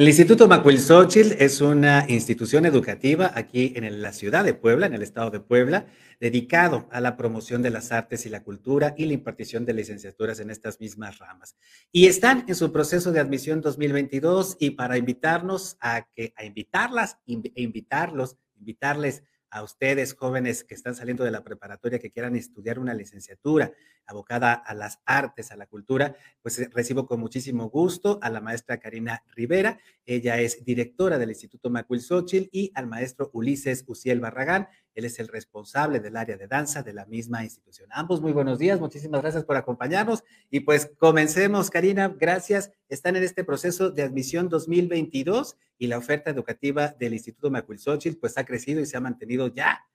El Instituto Macuilxóchitl es una institución educativa aquí en la ciudad de Puebla, en el estado de Puebla, dedicado a la promoción de las artes y la cultura y la impartición de licenciaturas en estas mismas ramas. Y están en su proceso de admisión 2022 y para invitarnos a que a invitarlas e invitarlos, invitarles a ustedes jóvenes que están saliendo de la preparatoria, que quieran estudiar una licenciatura abocada a las artes, a la cultura, pues eh, recibo con muchísimo gusto a la maestra Karina Rivera. Ella es directora del Instituto Macuilxóchitl y al maestro Ulises Uciel Barragán. Él es el responsable del área de danza de la misma institución. Ambos muy buenos días, muchísimas gracias por acompañarnos y pues comencemos, Karina, gracias. Están en este proceso de admisión 2022 y la oferta educativa del Instituto Macuilxóchitl pues ha crecido y se ha mantenido ya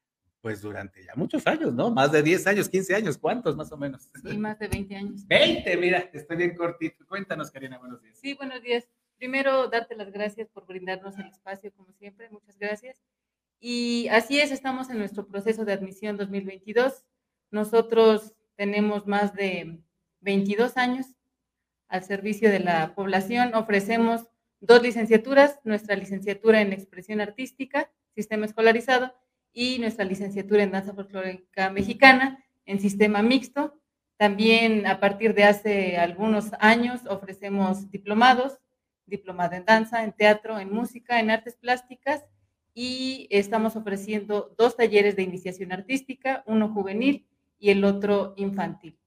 pues durante ya muchos años, ¿no? Más de 10 años, 15 años, ¿cuántos más o menos? Sí, más de 20 años. 20, mira, estoy bien cortito. Cuéntanos, Karina, buenos días. Sí, buenos días. Primero, darte las gracias por brindarnos el espacio, como siempre, muchas gracias. Y así es, estamos en nuestro proceso de admisión 2022. Nosotros tenemos más de 22 años al servicio de la población. Ofrecemos dos licenciaturas, nuestra licenciatura en expresión artística, sistema escolarizado, y nuestra licenciatura en danza folclórica mexicana en sistema mixto. También a partir de hace algunos años ofrecemos diplomados, diplomado en danza, en teatro, en música, en artes plásticas y estamos ofreciendo dos talleres de iniciación artística, uno juvenil y el otro infantil.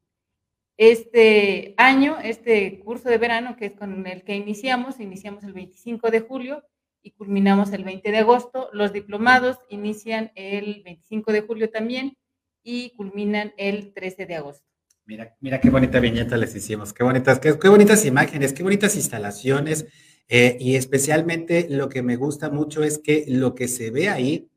Este año, este curso de verano, que es con el que iniciamos, iniciamos el 25 de julio y culminamos el 20 de agosto. Los diplomados inician el 25 de julio también y culminan el 13 de agosto. Mira, mira qué bonita viñeta les hicimos, qué bonitas, qué, bonitas imágenes, qué bonitas instalaciones. Eh, y especialmente lo que me gusta mucho es que lo que se ve ahí,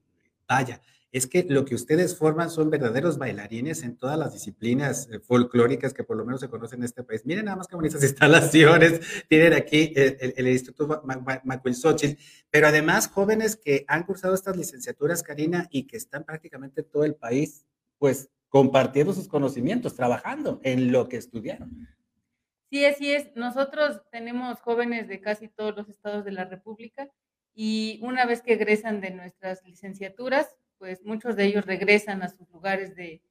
vaya, es que lo que ustedes forman son verdaderos bailarines en todas las disciplinas eh, folclóricas que por lo menos se conocen en este país. Miren nada más qué bonitas instalaciones tienen aquí el, el, Instituto Macuilxóchitl, pero además jóvenes que han cursado estas licenciaturas, Karina, y que están prácticamente todo el país, pues compartiendo sus conocimientos, trabajando en lo que estudiaron. Sí, así es. Nosotros tenemos jóvenes de casi todos los estados de la República y una vez que egresan de nuestras licenciaturas, pues muchos de ellos regresan a sus lugares de,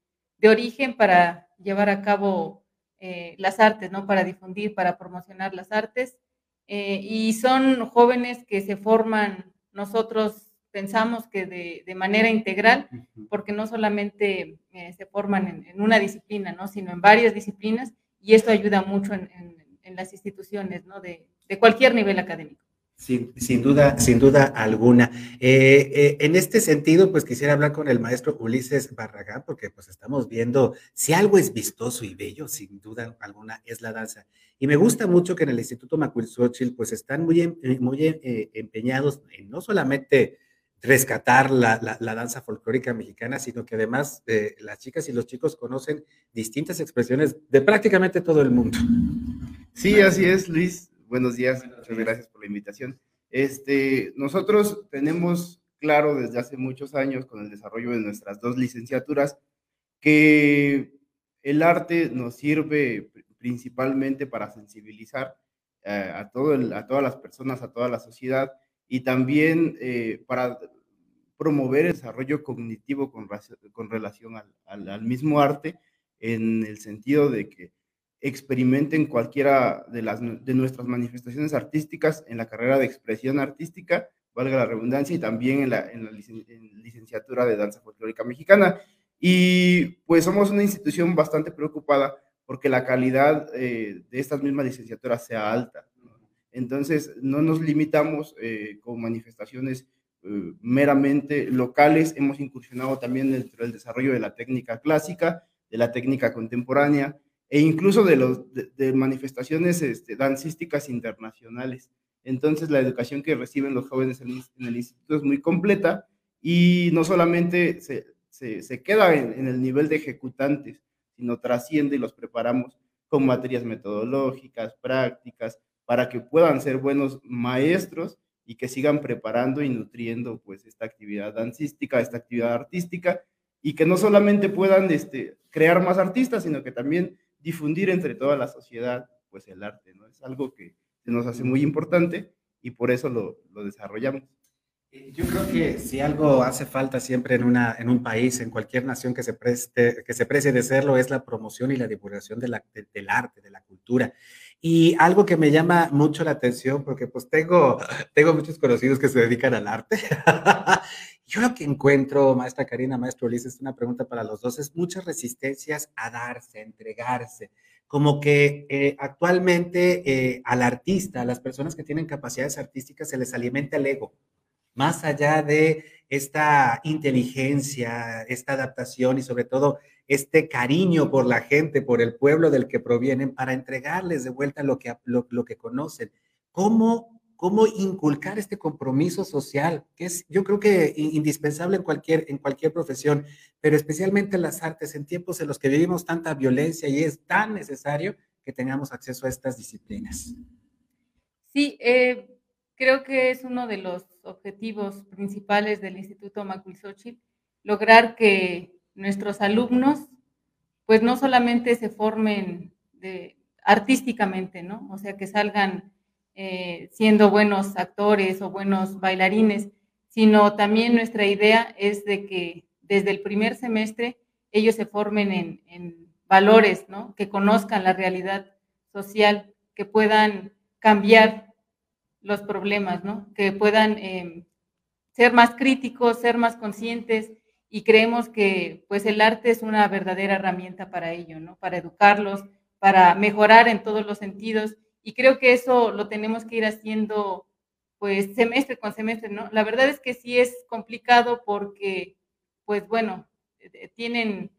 origen para llevar a cabo eh, las artes, ¿no? Para difundir, para promocionar las artes. Eh, y son jóvenes que se forman, nosotros pensamos que de, manera integral, porque no solamente eh, se forman en, una disciplina, ¿no? Sino en varias disciplinas, y esto ayuda mucho en, las instituciones, ¿no? de cualquier nivel académico. Sin, duda, sin duda alguna. Eh, eh, en este sentido, pues quisiera hablar con el maestro Ulises Barragán, porque pues estamos viendo si algo es vistoso y bello, sin duda alguna, es la danza. Y me gusta mucho que en el Instituto Macuilxóchitl, pues están muy, em, eh, muy empeñados en no solamente rescatar la, la, danza folclórica mexicana, sino que además las chicas y los chicos conocen distintas expresiones de prácticamente todo el mundo. Sí, así es, Luis buenos días, muchas gracias por la invitación. Este, nosotros tenemos claro desde hace muchos años con el desarrollo de nuestras dos licenciaturas que el arte nos sirve principalmente para sensibilizar eh, a, todo a todas las personas, a toda la sociedad y también eh, para promover el desarrollo cognitivo con, relación al, mismo arte en el sentido de que experimenten cualquiera de, nuestras manifestaciones artísticas en la carrera de expresión artística, valga la redundancia, y también en la, en la licenciatura de danza folclórica mexicana. Y pues somos una institución bastante preocupada porque la calidad eh, de estas mismas licenciaturas sea alta. Entonces, no nos limitamos eh, con manifestaciones eh, meramente locales, hemos incursionado también dentro del desarrollo de la técnica clásica, de la técnica contemporánea, e incluso de, los, de, manifestaciones este, dancísticas internacionales. Entonces, la educación que reciben los jóvenes en, el instituto es muy completa y no solamente se, se, queda en, en, el nivel de ejecutantes, sino trasciende y los preparamos con materias metodológicas, prácticas, para que puedan ser buenos maestros y que sigan preparando y nutriendo pues esta actividad dancística, esta actividad artística, y que no solamente puedan este, crear más artistas, sino que también difundir entre toda la sociedad pues el arte, ¿no? Es algo que se nos hace muy importante y por eso lo, lo desarrollamos. Eh, yo creo que si algo hace falta siempre en, una, en un país, en cualquier nación que se, preste, que se precie de serlo, es la promoción y la divulgación de la, del arte, de la cultura. Y algo que me llama mucho la atención, porque pues tengo, tengo muchos conocidos que se dedican al arte. Yo lo que encuentro, maestra Karina, maestro Ulises, es una pregunta para los dos, es muchas resistencias a darse, a entregarse. Como que eh, actualmente eh, al artista, a las personas que tienen capacidades artísticas, se les alimenta el ego más allá de esta inteligencia, esta adaptación y sobre todo este cariño por la gente, por el pueblo del que provienen, para entregarles de vuelta lo que, lo, que conocen. ¿Cómo, ¿Cómo inculcar este compromiso social, que es yo creo que indispensable en cualquier, en cualquier profesión, pero especialmente en las artes, en tiempos en los que vivimos tanta violencia y es tan necesario que tengamos acceso a estas disciplinas? Sí, eh, creo que es uno de los objetivos principales del Instituto Macuilxochitl, lograr que nuestros alumnos, pues no solamente se formen de, artísticamente, ¿no? O sea, que salgan eh, siendo buenos actores o buenos bailarines, sino también nuestra idea es de que desde el primer semestre ellos se formen en, valores, ¿no? Que conozcan la realidad social, que puedan cambiar los problemas, ¿no? Que puedan em, ser más críticos, ser más conscientes y creemos que pues el arte es una verdadera herramienta para ello, ¿no? Para educarlos, para mejorar en todos los sentidos y creo que eso lo tenemos que ir haciendo pues semestre con semestre, ¿no? La verdad es que sí es complicado porque pues bueno, eh, tienen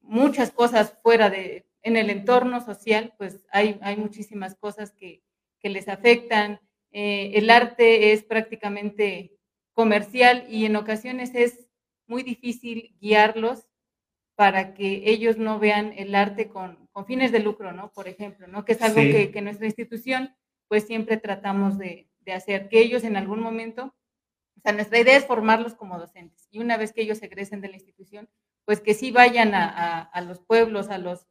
muchas cosas fuera de, en el entorno social, pues hay, hay muchísimas cosas que, que les afectan, eh, el arte es prácticamente comercial y en ocasiones es muy difícil guiarlos para que ellos no vean el arte con, fines de lucro, ¿no? Por ejemplo, ¿no? Que es algo que, que, nuestra institución, pues siempre tratamos de, de, hacer, que ellos en algún momento, o sea, nuestra idea es formarlos como docentes y una vez que ellos egresen de la institución, pues que sí vayan a, a, a los pueblos, a los,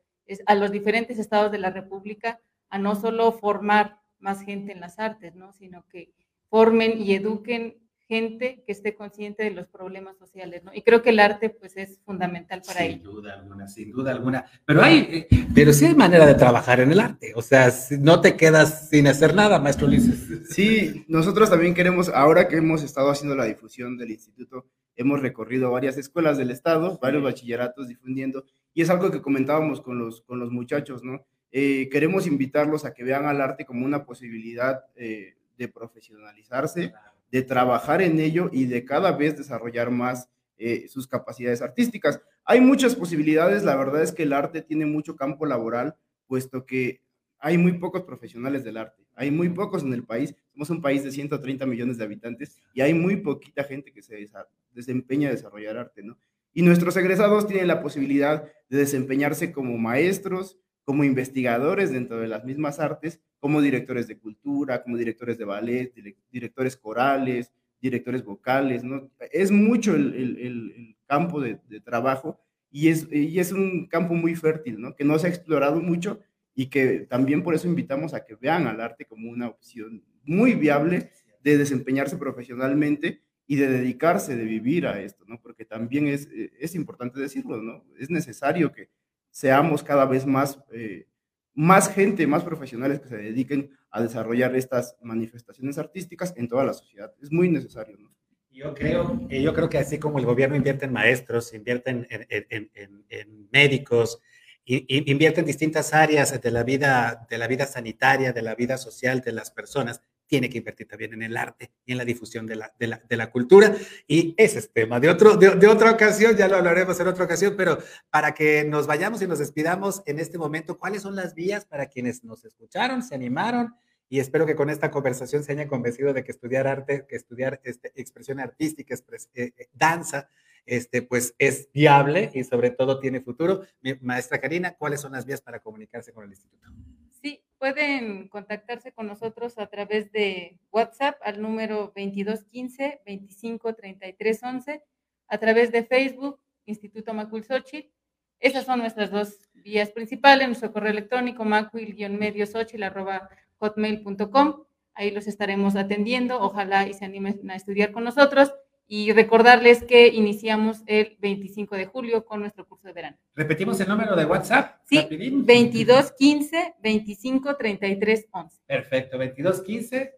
a los diferentes estados de la República, a no solo formar más gente en las artes, ¿no? Sino que formen y eduquen gente que esté consciente de los problemas sociales, ¿no? Y creo que el arte, pues, es fundamental para ello. Sin duda alguna, sin duda alguna. Pero hay, eh, pero sí hay manera de trabajar en el arte. O sea, no te quedas sin hacer nada, maestro Ulises. Sí, nosotros también queremos, ahora que hemos estado haciendo la difusión del instituto, hemos recorrido varias escuelas del estado, varios bachilleratos difundiendo, y es algo que comentábamos con los, con los muchachos, ¿no? Eh, queremos invitarlos a que vean al arte como una posibilidad eh, de profesionalizarse, de trabajar en ello y de cada vez desarrollar más eh, sus capacidades artísticas. Hay muchas posibilidades, la verdad es que el arte tiene mucho campo laboral, puesto que hay muy pocos profesionales del arte, hay muy pocos en el país, somos un país de 130 millones de habitantes y hay muy poquita gente que se desempeña a desarrollar arte, ¿no? Y nuestros egresados tienen la posibilidad de desempeñarse como maestros, como investigadores dentro de las mismas artes, como directores de cultura, como directores de ballet, directores corales, directores vocales, ¿no? Es mucho el, el, campo de, de, trabajo y es, y es un campo muy fértil, ¿no? Que no se ha explorado mucho y que también por eso invitamos a que vean al arte como una opción muy viable de desempeñarse profesionalmente y de dedicarse, de vivir a esto, ¿no? Porque también es, es importante decirlo, ¿no? Es necesario que seamos cada vez más, eh, más gente, más profesionales que se dediquen a desarrollar estas manifestaciones artísticas en toda la sociedad. Es muy necesario. Yo creo, yo creo que así como el gobierno invierte en maestros, invierte en, en, en, en médicos, invierte en distintas áreas de la, vida, de la vida sanitaria, de la vida social de las personas, tiene que invertir también en el arte y en la difusión de la, de la, de la cultura. Y ese es tema de, otro, de, de, otra ocasión, ya lo hablaremos en otra ocasión, pero para que nos vayamos y nos despidamos en este momento, ¿cuáles son las vías para quienes nos escucharon, se animaron? Y espero que con esta conversación se hayan convencido de que estudiar arte, que estudiar este, expresión artística, expres, eh, eh, danza, este, pues es viable y sobre todo tiene futuro. Mi maestra Karina, ¿cuáles son las vías para comunicarse con el instituto? Pueden contactarse con nosotros a través de WhatsApp al número 2215 253311 a través de Facebook, Instituto Macul Xochitl. Esas son nuestras dos vías principales, nuestro correo electrónico macuil-mediosochitl.com. ahí los estaremos atendiendo, ojalá y se animen a estudiar con nosotros y recordarles que iniciamos el 25 de julio con nuestro curso de verano. Repetimos el número de WhatsApp. Sí, 2215 25 33 11. Perfecto, 2215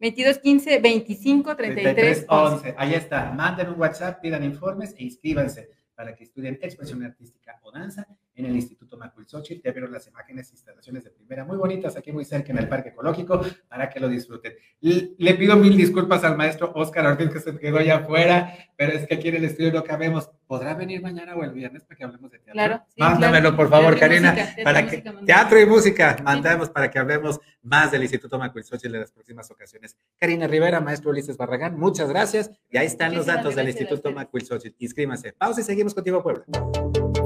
2215 25 33 11. Ahí está, manden un WhatsApp, pidan informes e inscríbanse para que estudien expresión artística o danza en el Instituto Macuilxochitl. Ya vieron las imágenes e instalaciones de primera, muy bonitas, aquí muy cerca en el Parque Ecológico, para que lo disfruten. Le pido mil disculpas al maestro Oscar Ortiz, que se quedó allá afuera, pero es que aquí en el estudio no cabemos. ¿Podrá venir mañana o el viernes para que hablemos de teatro? Claro. Mándamelo, por favor, Karina. para que, teatro y música, mandamos para que hablemos más del Instituto Macuilxochitl en las próximas ocasiones. Karina Rivera, maestro Ulises Barragán, muchas gracias. Y ahí están los datos del Instituto Macuilxochitl. Inscríbanse. Pausa y seguimos contigo, Puebla.